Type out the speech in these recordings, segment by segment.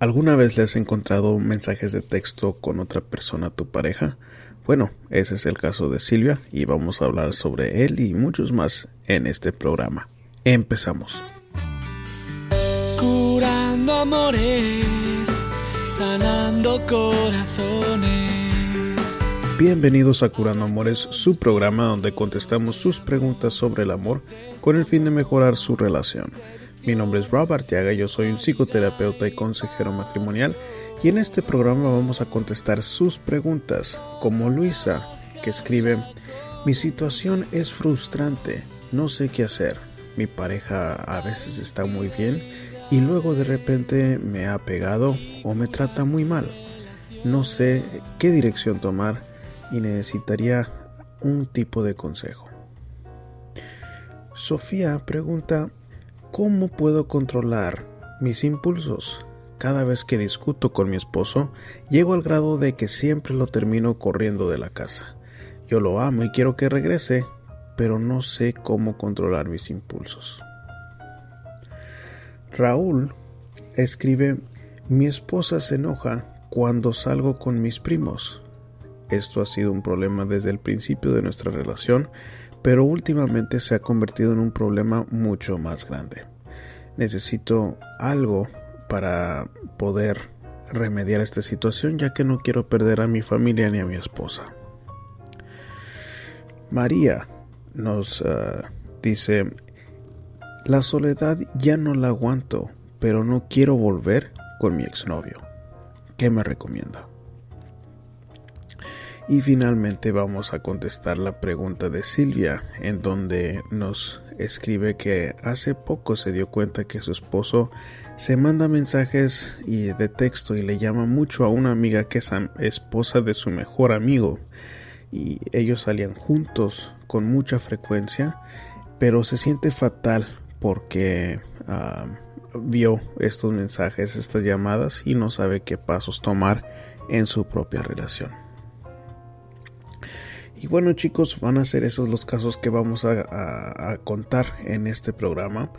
¿Alguna vez le has encontrado mensajes de texto con otra persona, tu pareja? Bueno, ese es el caso de Silvia y vamos a hablar sobre él y muchos más en este programa. Empezamos. Curando amores, sanando corazones. Bienvenidos a Curando Amores, su programa donde contestamos sus preguntas sobre el amor con el fin de mejorar su relación. Mi nombre es Rob Arteaga, yo soy un psicoterapeuta y consejero matrimonial y en este programa vamos a contestar sus preguntas, como Luisa, que escribe, mi situación es frustrante, no sé qué hacer, mi pareja a veces está muy bien y luego de repente me ha pegado o me trata muy mal, no sé qué dirección tomar y necesitaría un tipo de consejo. Sofía pregunta, ¿Cómo puedo controlar mis impulsos? Cada vez que discuto con mi esposo, llego al grado de que siempre lo termino corriendo de la casa. Yo lo amo y quiero que regrese, pero no sé cómo controlar mis impulsos. Raúl escribe, mi esposa se enoja cuando salgo con mis primos. Esto ha sido un problema desde el principio de nuestra relación pero últimamente se ha convertido en un problema mucho más grande. Necesito algo para poder remediar esta situación ya que no quiero perder a mi familia ni a mi esposa. María nos ah, dice, la soledad ya no la aguanto, pero no quiero volver con mi exnovio. ¿Qué me recomienda? Y finalmente vamos a contestar la pregunta de Silvia, en donde nos escribe que hace poco se dio cuenta que su esposo se manda mensajes y de texto y le llama mucho a una amiga que es esposa de su mejor amigo. Y ellos salían juntos con mucha frecuencia, pero se siente fatal porque vio estos mensajes, estas llamadas y no sabe qué pasos tomar en su propia relación. Y bueno chicos, van a ser esos los casos que vamos a, contar en este programa.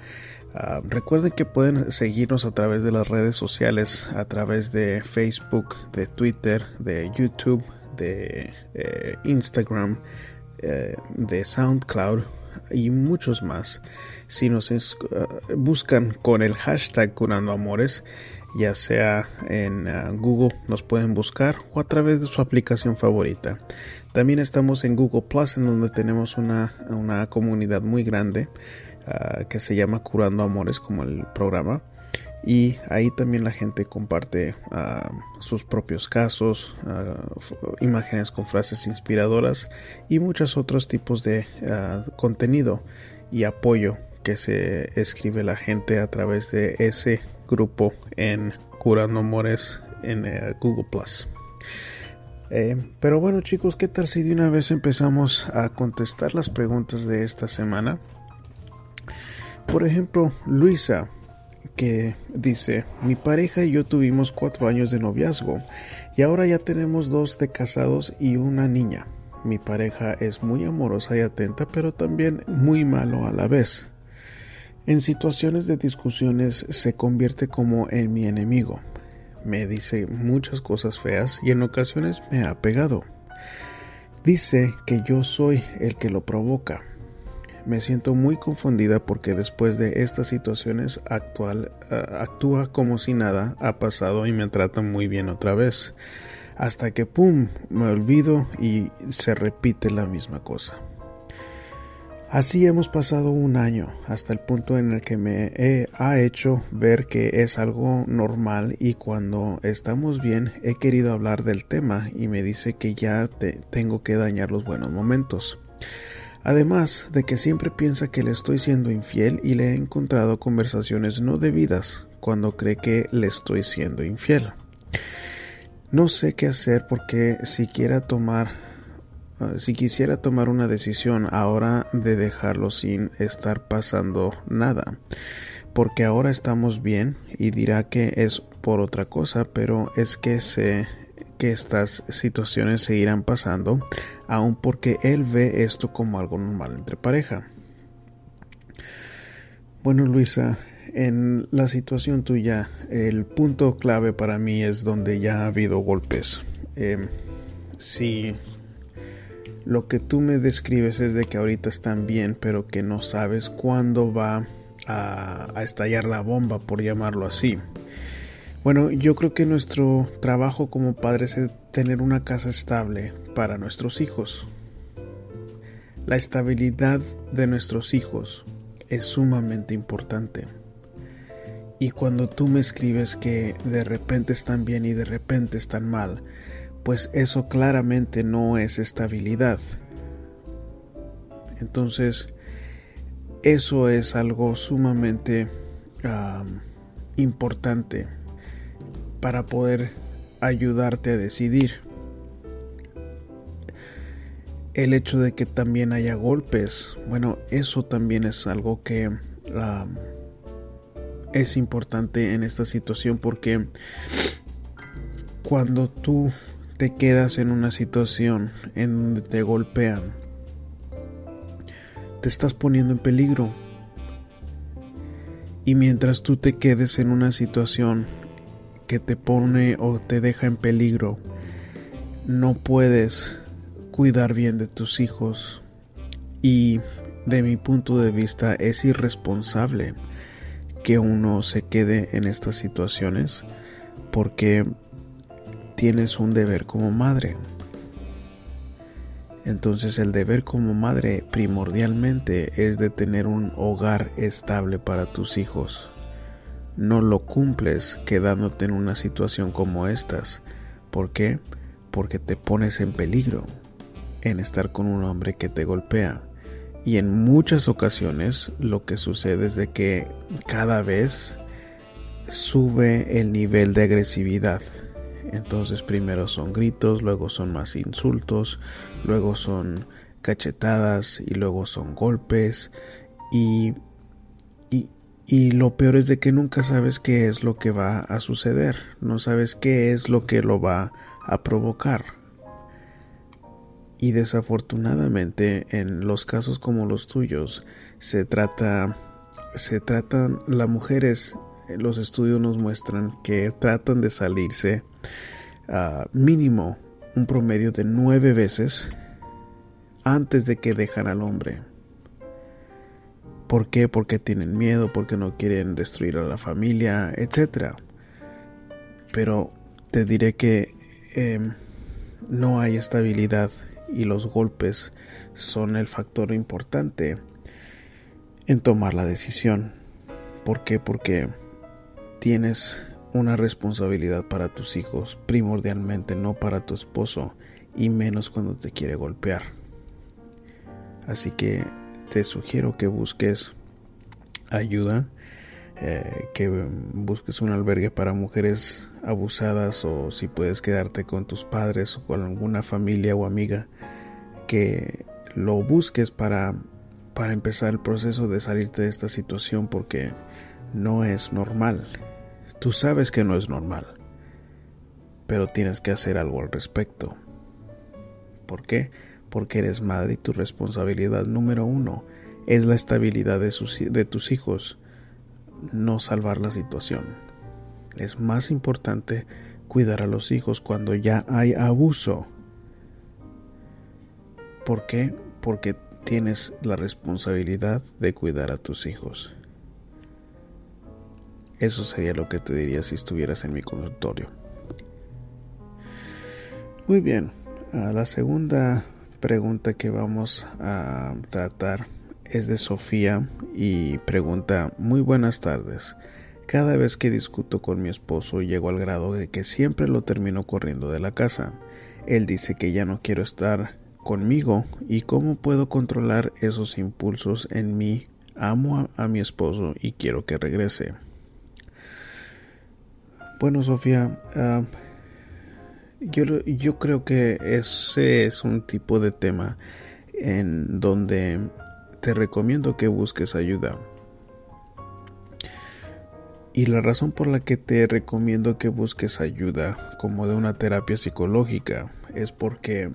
Ah, recuerden que pueden seguirnos a través de las redes sociales, a través de Facebook, de Twitter, de YouTube, de eh, Instagram, eh, de SoundCloud y muchos más. Si nos ah, buscan con el hashtag Curando Amores, ya sea en ah, Google nos pueden buscar o a través de su aplicación favorita. También estamos en Google Plus, en donde tenemos una, comunidad muy grande ah, que se llama Curando Amores, como el programa. Y ahí también la gente comparte ah, sus propios casos, imágenes con frases inspiradoras y muchos otros tipos de contenido y apoyo que se escribe la gente a través de ese grupo en Curando Amores en eh, Google Plus. Eh, pero bueno chicos, ¿qué tal si de una vez empezamos a contestar las preguntas de esta semana? Por ejemplo, Luisa, que dice, mi pareja y yo tuvimos cuatro años de noviazgo y ahora ya tenemos dos de casados y una niña. Mi pareja es muy amorosa y atenta, pero también muy malo a la vez. En situaciones de discusiones se convierte como en mi enemigo. Me dice muchas cosas feas y en ocasiones me ha pegado. Dice que yo soy el que lo provoca. Me siento muy confundida porque después de estas situaciones actual, actúa como si nada ha pasado y me trata muy bien otra vez. Hasta que pum, me olvido y se repite la misma cosa. Así hemos pasado un año hasta el punto en el que me ha hecho ver que es algo normal y cuando estamos bien he querido hablar del tema y me dice que ya tengo que dañar los buenos momentos. Además de que siempre piensa que le estoy siendo infiel y le he encontrado conversaciones no debidas cuando cree que le estoy siendo infiel. No sé qué hacer porque si quiera tomar si quisiera tomar una decisión ahora de dejarlo sin estar pasando nada, porque ahora estamos bien y dirá que es por otra cosa, pero es que sé que estas situaciones seguirán pasando, aun porque él ve esto como algo normal entre pareja. Bueno, Luisa, en la situación tuya, el punto clave para mí es donde ya ha habido golpes. Si lo que tú me describes es de que ahorita están bien, pero que no sabes cuándo va a, estallar la bomba, por llamarlo así. Bueno, yo creo que nuestro trabajo como padres es tener una casa estable para nuestros hijos. La estabilidad de nuestros hijos es sumamente importante. Y cuando tú me escribes que de repente están bien y de repente están mal, pues eso claramente no es estabilidad. Entonces, eso es algo sumamente importante para poder ayudarte a decidir. El hecho de que también haya golpes, bueno, eso también es algo que es importante en esta situación porque cuando tú te quedas en una situación en donde te golpean, te estás poniendo en peligro. Y mientras tú te quedes en una situación que te pone o te deja en peligro, no puedes cuidar bien de tus hijos. Y de mi punto de vista es irresponsable que uno se quede en estas situaciones porque tienes un deber como madre. Entonces el deber como madre primordialmente es de tener un hogar estable para tus hijos. No lo cumples quedándote en una situación como estas. ¿Por qué? Porque te pones en peligro en estar con un hombre que te golpea, y en muchas ocasiones lo que sucede es de que cada vez sube el nivel de agresividad. Entonces primero son gritos, luego son más insultos, luego son cachetadas y luego son golpes y, y, y, lo peor es de que nunca sabes qué es lo que va a suceder, no sabes qué es lo que lo va a provocar. Y desafortunadamente en los casos como los tuyos se trata se tratan las mujeres los estudios nos muestran que tratan de salirse a mínimo un promedio de nueve veces antes de que dejan al hombre. ¿Por qué? Porque tienen miedo, porque no quieren destruir a la familia, etc. Pero te diré que em, no hay estabilidad y los golpes son el factor importante en tomar la decisión. ¿Por qué? Porque tienes una responsabilidad para tus hijos, primordialmente no para tu esposo, y menos cuando te quiere golpear. Así que te sugiero que busques ayuda, eh, que busques un albergue para mujeres abusadas o si puedes quedarte con tus padres o con alguna familia o amiga que lo busques para, para empezar el proceso de salirte de esta situación porque no es normal. Tú sabes que no es normal, pero tienes que hacer algo al respecto. ¿Por qué? Porque eres madre y tu responsabilidad número uno es la estabilidad de, tus hijos, no salvar la situación. Es más importante cuidar a los hijos cuando ya hay abuso ¿Por qué? Porque tienes la responsabilidad de cuidar a tus hijos. Eso sería lo que te diría si estuvieras en mi consultorio. Muy bien, la segunda pregunta que vamos a tratar es de Sofía y pregunta, muy buenas tardes. Cada vez que discuto con mi esposo llego al grado de que siempre lo termino corriendo de la casa. Él dice que ya no quiero estar conmigo y cómo puedo controlar esos impulsos en mí. Amo a, mi esposo y quiero que regrese. Bueno, Sofía, ah, yo, yo creo que ese es un tipo de tema en donde te recomiendo que busques ayuda. Y la razón por la que te recomiendo que busques ayuda como de una terapia psicológica es porque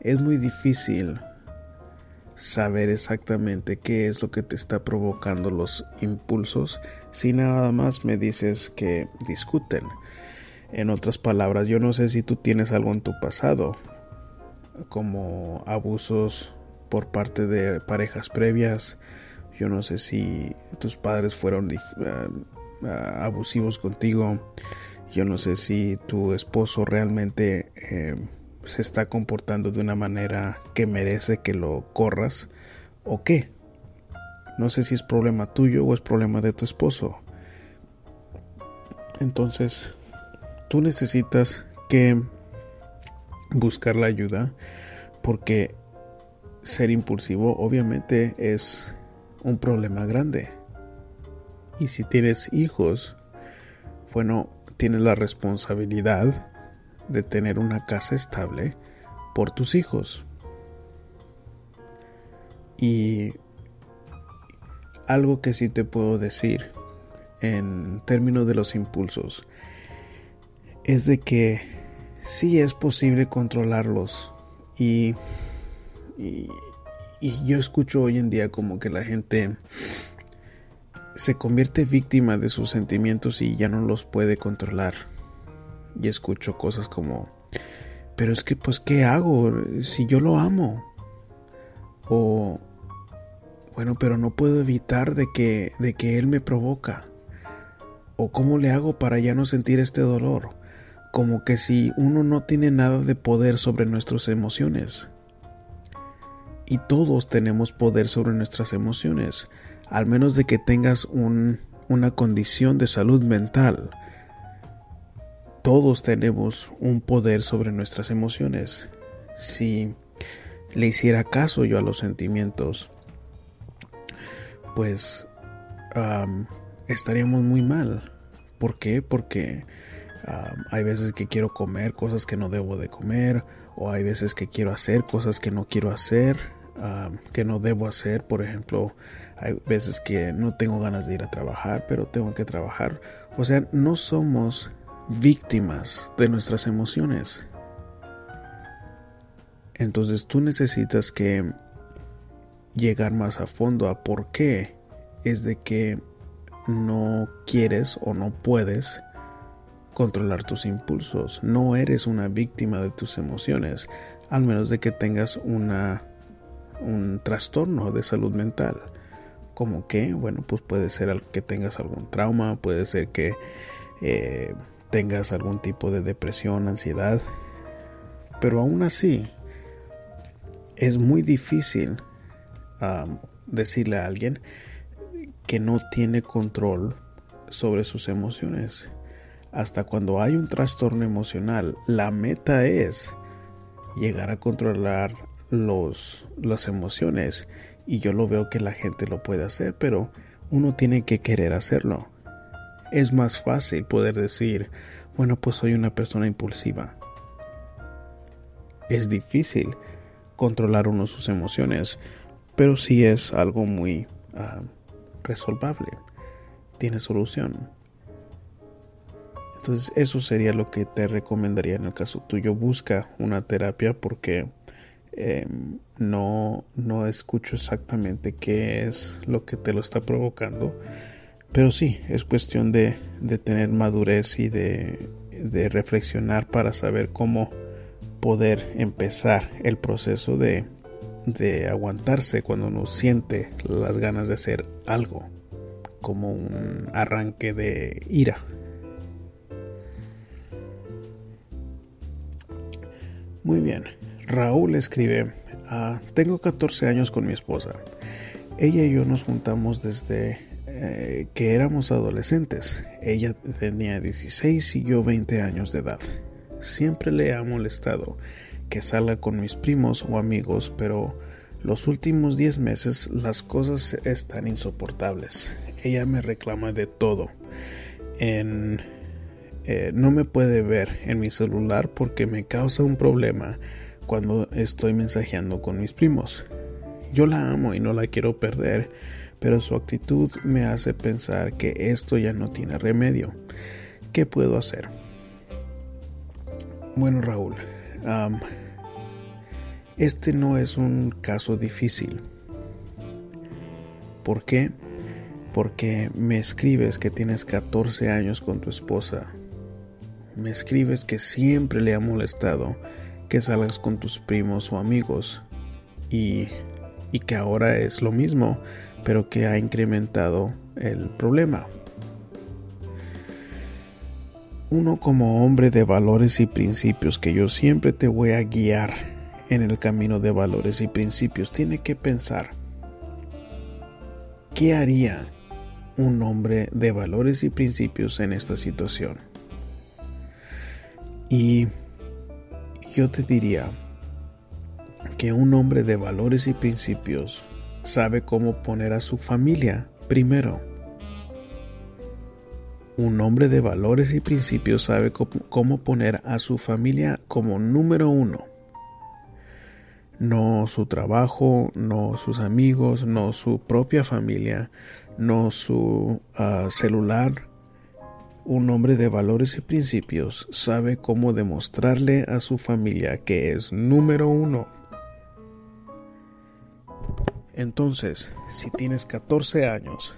es muy difícil saber exactamente qué es lo que te está provocando los impulsos si nada más me dices que discuten. En otras palabras, yo no sé si tú tienes algo en tu pasado, como abusos por parte de parejas previas. Yo no sé si tus padres fueron ah, ah, abusivos contigo. Yo no sé si tu esposo realmente eh, se está comportando de una manera que merece que lo corras o qué. No sé si es problema tuyo o es problema de tu esposo. Entonces, tú necesitas que buscar la ayuda porque ser impulsivo obviamente es un problema grande. Y si tienes hijos, bueno, tienes la responsabilidad de tener una casa estable por tus hijos. Y algo que sí te puedo decir en términos de los impulsos es de que sí es posible controlarlos y, y, y, yo escucho hoy en día como que la gente se convierte víctima de sus sentimientos y ya no los puede controlar y escucho cosas como, pero es que pues, ¿qué hago si yo lo amo? O, bueno, pero no puedo evitar de que, de que él me provoca. O cómo le hago para ya no sentir este dolor. Como que si uno no tiene nada de poder sobre nuestras emociones. Y todos tenemos poder sobre nuestras emociones, al menos de que tengas un, una condición de salud mental todos tenemos un poder sobre nuestras emociones. Si le hiciera caso yo a los sentimientos, pues estaríamos muy mal. ¿Por qué? Porque hay veces que quiero comer cosas que no debo de comer, o hay veces que quiero hacer cosas que no quiero hacer, que no debo hacer. Por ejemplo, hay veces que no tengo ganas de ir a trabajar, pero tengo que trabajar. O sea, no somos víctimas de nuestras emociones. Entonces tú necesitas que llegar más a fondo a por qué es de que no quieres o no puedes controlar tus impulsos. No eres una víctima de tus emociones, al menos de que tengas una un trastorno de salud mental. Como que, bueno, pues puede ser que tengas algún trauma, puede ser que eh, tengas algún tipo de depresión, ansiedad. Pero aún así, es muy difícil decirle a alguien que no tiene control sobre sus emociones. Hasta cuando hay un trastorno emocional, la meta es llegar a controlar los, las emociones. Y yo lo veo que la gente lo puede hacer, pero uno tiene que querer hacerlo es más fácil poder decir, bueno, pues soy una persona impulsiva. Es difícil controlar uno sus emociones, pero sí es algo muy uh, resolvable. Tiene solución. Entonces eso sería lo que te recomendaría en el caso tuyo. Busca una terapia porque em, no, no escucho exactamente qué es lo que te lo está provocando pero sí, es cuestión de, tener madurez y de, reflexionar para saber cómo poder empezar el proceso de, de aguantarse cuando uno siente las ganas de hacer algo, como un arranque de ira. Muy bien, Raúl escribe, ah, tengo 14 años con mi esposa. Ella y yo nos juntamos desde eh, que éramos adolescentes. Ella tenía 16 y yo 20 años de edad. Siempre le ha molestado que salga con mis primos o amigos, pero los últimos 10 meses las cosas están insoportables. Ella me reclama de todo. En, eh, no me puede ver en mi celular porque me causa un problema cuando estoy mensajeando con mis primos. Yo la amo y no la quiero perder, pero su actitud me hace pensar que esto ya no tiene remedio. ¿Qué puedo hacer? Bueno, Raúl, Este no es un caso difícil. ¿Por qué? Porque me escribes que tienes 14 años con tu esposa. Me escribes que siempre le ha molestado que salgas con tus primos o amigos y, y que ahora es lo mismo, pero que ha incrementado el problema. Uno como hombre de valores y principios que yo siempre te voy a guiar en el camino de valores y principios, tiene que pensar, ¿qué haría un hombre de valores y principios en esta situación? Y yo te diría que un hombre de valores y principios sabe cómo poner a su familia primero. Un hombre de valores y principios sabe cómo poner a su familia como número uno. No su trabajo, no sus amigos, no su propia familia, no su ah, celular. Un hombre de valores y principios sabe cómo demostrarle a su familia que es número uno. Entonces, si tienes 14 años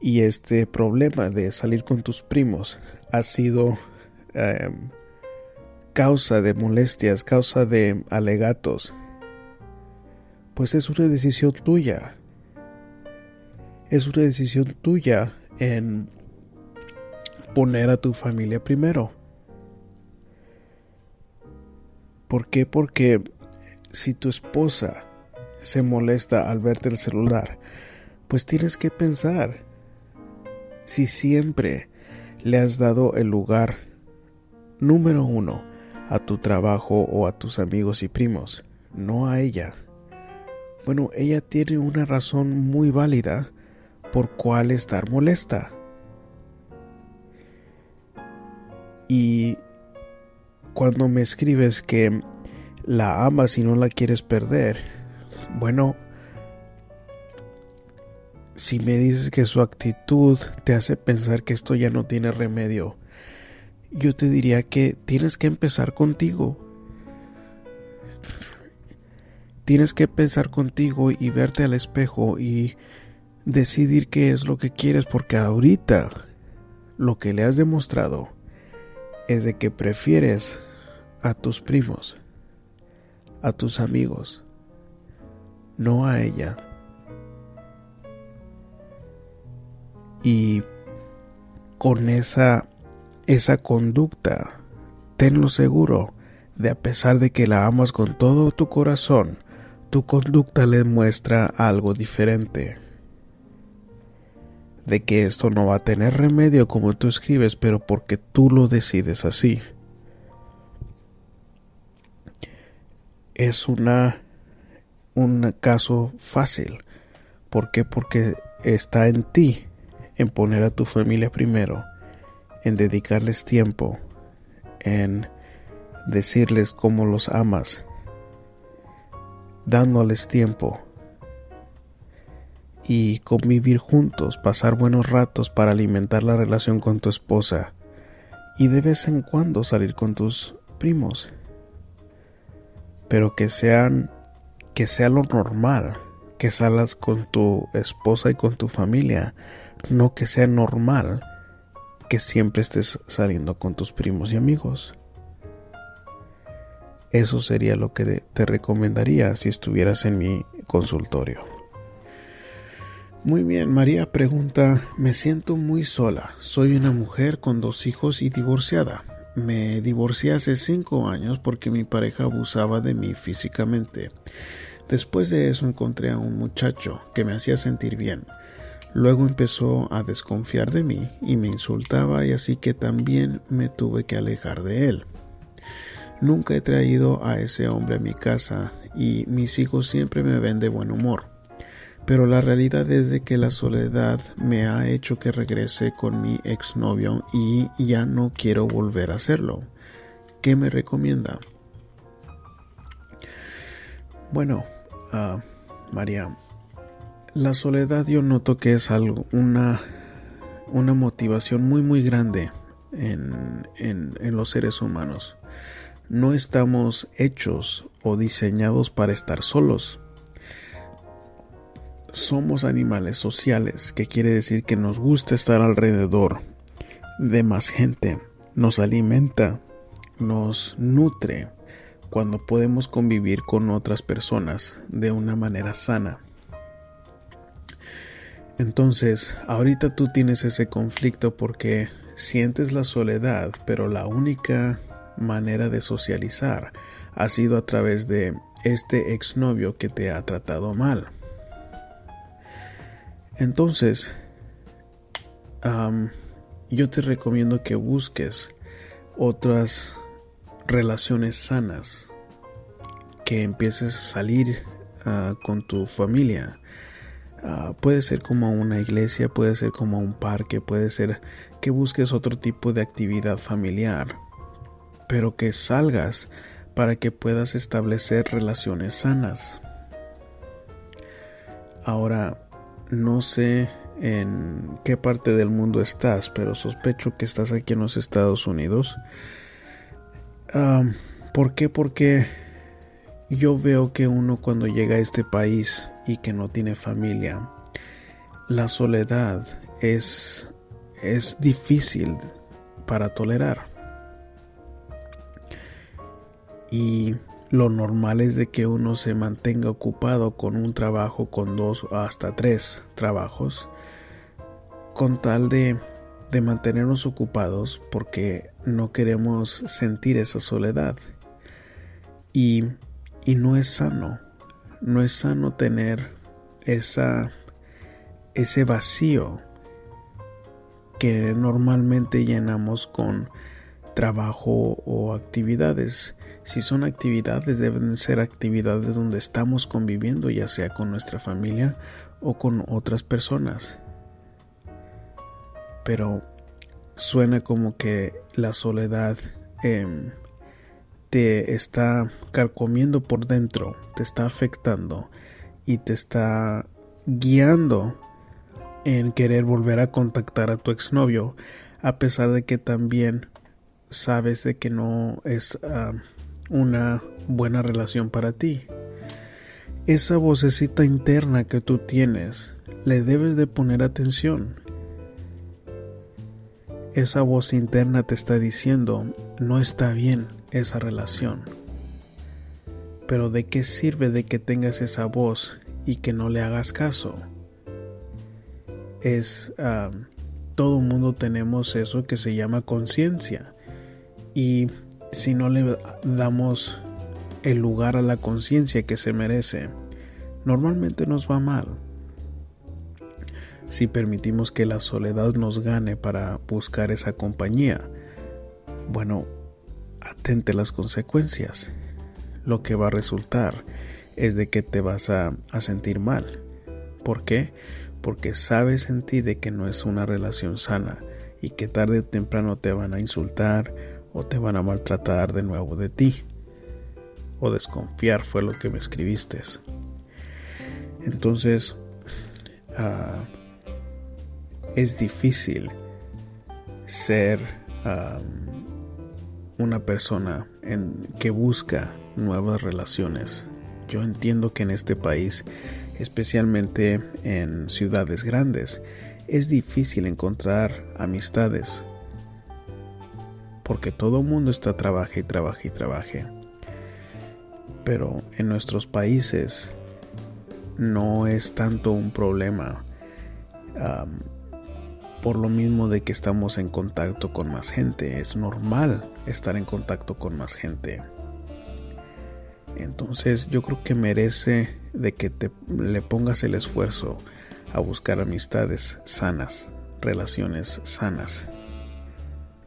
y este problema de salir con tus primos ha sido em, causa de molestias, causa de alegatos, pues es una decisión tuya. Es una decisión tuya en poner a tu familia primero. ¿Por qué? Porque si tu esposa se molesta al verte el celular, pues tienes que pensar si siempre le has dado el lugar número uno a tu trabajo o a tus amigos y primos, no a ella. Bueno, ella tiene una razón muy válida por cuál estar molesta. Y cuando me escribes que la amas y no la quieres perder, bueno, si me dices que su actitud te hace pensar que esto ya no tiene remedio, yo te diría que tienes que empezar contigo. Tienes que pensar contigo y verte al espejo y decidir qué es lo que quieres porque ahorita lo que le has demostrado es de que prefieres a tus primos, a tus amigos, no a ella. y con esa esa conducta tenlo seguro de a pesar de que la amas con todo tu corazón tu conducta le muestra algo diferente de que esto no va a tener remedio como tú escribes pero porque tú lo decides así es una un caso fácil ¿por qué? porque está en ti en poner a tu familia primero, en dedicarles tiempo, en decirles cómo los amas, dándoles tiempo y convivir juntos, pasar buenos ratos para alimentar la relación con tu esposa y de vez en cuando salir con tus primos. Pero que sean que sea lo normal, que salas con tu esposa y con tu familia, no que sea normal que siempre estés saliendo con tus primos y amigos. Eso sería lo que te recomendaría si estuvieras en mi consultorio. Muy bien, María pregunta, me siento muy sola, soy una mujer con dos hijos y divorciada. Me divorcié hace cinco años porque mi pareja abusaba de mí físicamente. Después de eso encontré a un muchacho que me hacía sentir bien. Luego empezó a desconfiar de mí y me insultaba y así que también me tuve que alejar de él. Nunca he traído a ese hombre a mi casa y mis hijos siempre me ven de buen humor. Pero la realidad es de que la soledad me ha hecho que regrese con mi exnovio y ya no quiero volver a hacerlo. ¿Qué me recomienda? Bueno, uh, María, la soledad yo noto que es algo, una, una motivación muy muy grande en, en, en los seres humanos. no estamos hechos o diseñados para estar solos. Somos animales sociales, que quiere decir que nos gusta estar alrededor de más gente, nos alimenta, nos nutre cuando podemos convivir con otras personas de una manera sana. Entonces, ahorita tú tienes ese conflicto porque sientes la soledad, pero la única manera de socializar ha sido a través de este exnovio que te ha tratado mal. Entonces, yo te recomiendo que busques otras relaciones sanas, que empieces a salir ah, con tu familia. Ah, puede ser como una iglesia, puede ser como un parque, puede ser que busques otro tipo de actividad familiar, pero que salgas para que puedas establecer relaciones sanas. Ahora, no sé en qué parte del mundo estás, pero sospecho que estás aquí en los Estados Unidos. ¿Por qué? Porque yo veo que uno cuando llega a este país y que no tiene familia, la soledad es, es difícil para tolerar. Y lo normal es de que uno se mantenga ocupado con un trabajo, con dos o hasta tres trabajos, con tal de, de mantenernos ocupados porque no queremos sentir esa soledad. Y, y no es sano, no es sano tener esa, ese vacío que normalmente llenamos con trabajo o actividades. Si son actividades, deben ser actividades donde estamos conviviendo, ya sea con nuestra familia o con otras personas. Pero suena como que la soledad em, te está carcomiendo por dentro, te está afectando y te está guiando en querer volver a contactar a tu exnovio, a pesar de que también sabes de que no es una buena relación para ti. Esa vocecita interna que tú tienes, le debes de poner atención esa voz interna te está diciendo, no está bien esa relación. Pero ¿de qué sirve de que tengas esa voz y que no le hagas caso? Es, todo mundo tenemos eso que se llama conciencia. Y si no le damos el lugar a la conciencia que se merece, normalmente nos va mal si permitimos que la soledad nos gane para buscar esa compañía, bueno, atente las consecuencias. Lo que va a resultar es de que te vas a, sentir mal. ¿Por qué? Porque sabes en ti de que no es una relación sana y que tarde o temprano te van a insultar o te van a maltratar de nuevo de ti. O desconfiar fue lo que me escribiste. Entonces, uh, es difícil ser una persona que busca nuevas relaciones. Yo entiendo que en este país, especialmente en ciudades grandes, es difícil encontrar amistades. Porque todo el mundo está trabaja y trabaja y trabaje. Pero en nuestros países no es tanto un problema por lo mismo de que estamos en contacto con más gente. Es normal estar en contacto con más gente. Entonces yo creo que merece de que te le pongas el esfuerzo a buscar amistades sanas, relaciones sanas.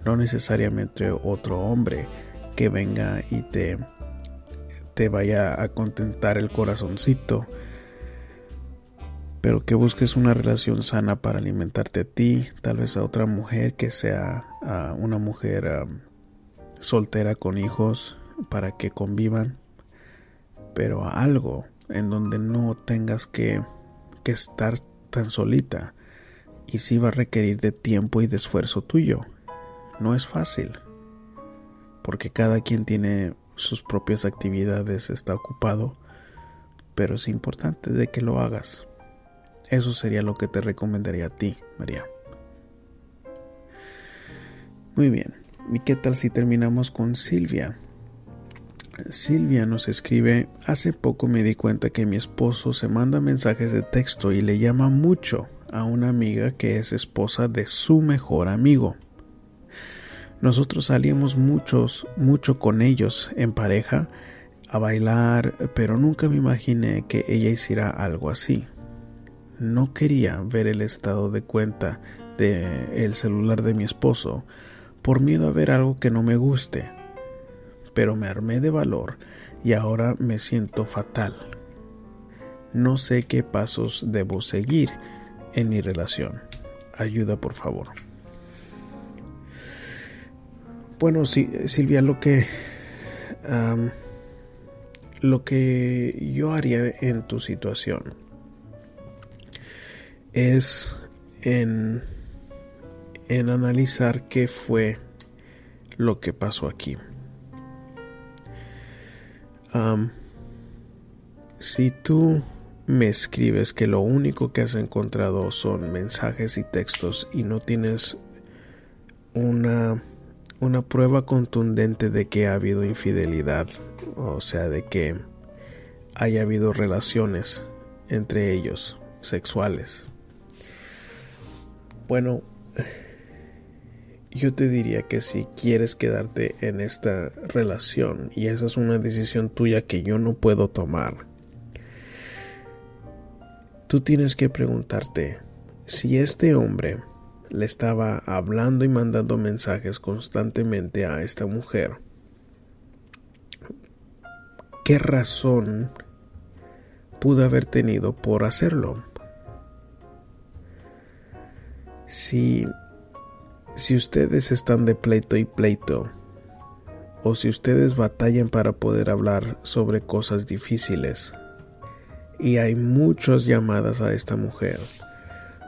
No necesariamente otro hombre que venga y te te vaya a contentar el corazoncito pero que busques una relación sana para alimentarte a ti, tal vez a otra mujer que sea una mujer soltera con hijos para que convivan, pero a algo en donde no tengas que, que estar tan solita y sí va a requerir de tiempo y de esfuerzo tuyo. No es fácil. porque cada quien tiene sus propias actividades, está ocupado, pero es importante de que lo hagas. Eso sería lo que te recomendaría a ti, María. Muy bien, ¿y qué tal si terminamos con Silvia? Silvia nos escribe, hace poco me di cuenta que mi esposo se manda mensajes de texto y le llama mucho a una amiga que es esposa de su mejor amigo. Nosotros salíamos muchos, mucho con ellos en pareja a bailar, pero nunca me imaginé que ella hiciera algo así. No quería ver el estado de cuenta de el celular de mi esposo por miedo a ver algo que no me guste. Pero me armé de valor y ahora me siento fatal. No sé qué pasos debo seguir en mi relación. Ayuda, por favor. Bueno, sí, Silvia, lo que lo que yo haría en tu situación es en, en analizar qué fue lo que pasó aquí. si tú me escribes que lo único que has encontrado son mensajes y textos y no tienes una, una prueba contundente de que ha habido infidelidad, o sea, de que haya habido relaciones entre ellos sexuales. Bueno, yo te diría que si quieres quedarte en esta relación y esa es una decisión tuya que yo no puedo tomar, Tú tienes que preguntarte si este hombre le estaba hablando y mandando mensajes constantemente a esta mujer. ¿Qué razón pudo haber tenido por hacerlo? Si, si ustedes están de pleito y pleito, o si ustedes batallan para poder hablar sobre cosas difíciles, y hay muchas llamadas a esta mujer.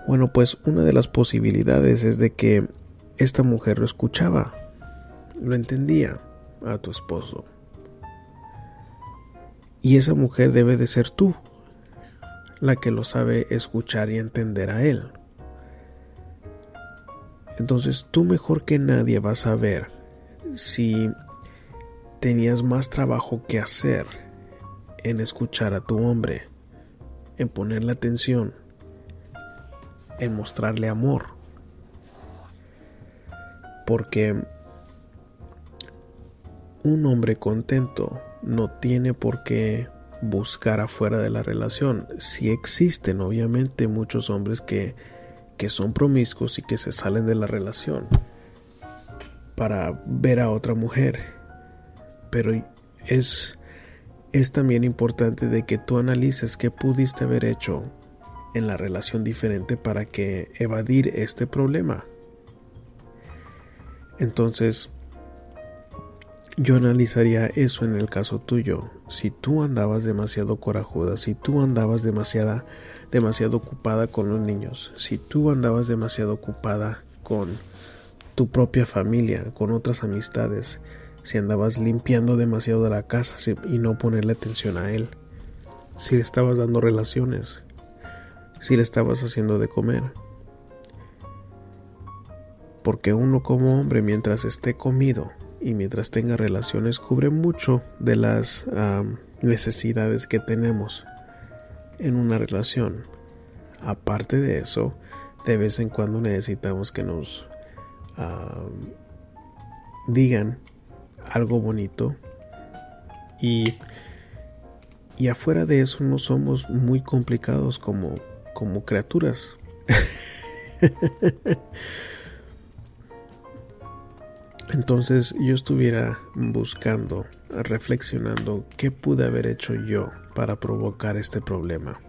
Bueno, pues una de las posibilidades es de que esta mujer lo escuchaba, lo entendía a tu esposo. Y esa mujer debe de ser tú, la que lo sabe escuchar y entender a él. Entonces tú mejor que nadie vas a ver si tenías más trabajo que hacer en escuchar a tu hombre en ponerle atención, en mostrarle amor. Porque un hombre contento no tiene por qué buscar afuera de la relación. Si existen obviamente muchos hombres que, que son promiscuos y que se salen de la relación para ver a otra mujer. Pero es es también importante de que tú analices qué pudiste haber hecho en la relación diferente para que evadir este problema. Entonces, yo analizaría eso en el caso tuyo. Si tú andabas demasiado corajuda, si tú andabas demasiada, demasiado ocupada con los niños, si tú andabas demasiado ocupada con tu propia familia, con otras amistades, si andabas limpiando demasiado de la casa y no ponerle atención a él, si le estabas dando relaciones, si le estabas haciendo de comer. Porque uno como hombre mientras esté comido y mientras tenga relaciones cubre mucho de las necesidades que tenemos en una relación. Aparte de eso, de vez en cuando necesitamos que nos digan algo bonito. Y, y afuera de eso no somos muy complicados como, como criaturas. Entonces yo estuviera buscando, reflexionando qué pude haber hecho yo para provocar este problema.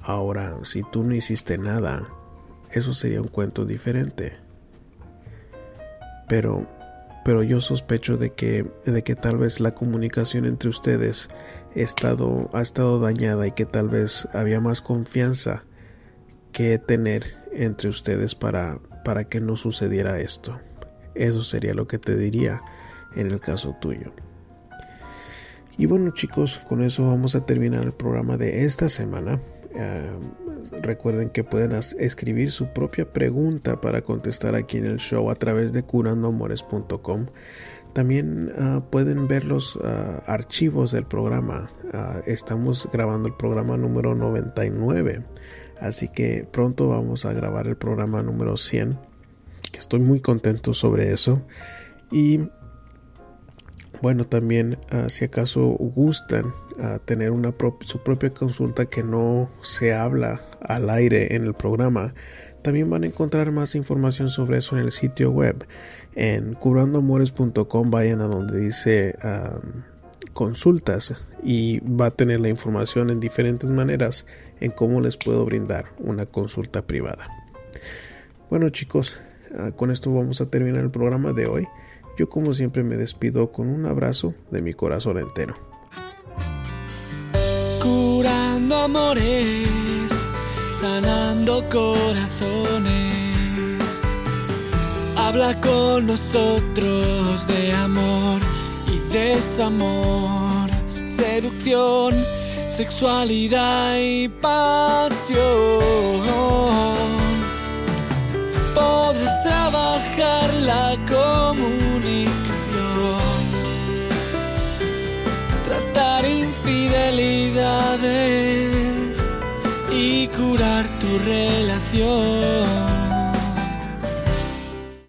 Ahora, si tú no hiciste nada, eso sería un cuento diferente. Pero pero yo sospecho de que, de que tal vez la comunicación entre ustedes estado, ha estado dañada y que tal vez había más confianza que tener entre ustedes para, para que no sucediera esto. Eso sería lo que te diría. en el caso tuyo. Y bueno chicos, con eso vamos a terminar el programa de esta semana. Eh, recuerden que pueden escribir su propia pregunta para contestar aquí en el show a través de curandoamores.com. También ah, pueden ver los ah, archivos del programa. Ah, estamos grabando el programa número 99. Así que pronto vamos a grabar el programa número 100. Que estoy muy contento sobre eso. Y bueno, también si acaso gustan tener una su propia consulta que no se habla al aire en el programa, también van a encontrar más información sobre eso en el sitio web. En curandoamores.com vayan a donde dice consultas y va a tener la información en diferentes maneras en cómo les puedo brindar una consulta privada. Bueno chicos, ah, con esto vamos a terminar el programa de hoy. Yo como siempre me despido con un abrazo de mi corazón entero. Curando amores sanando corazones. Habla con nosotros de amor y desamor, seducción, sexualidad y pasión. Trabajar la comunicación, tratar infidelidades y curar tu relación.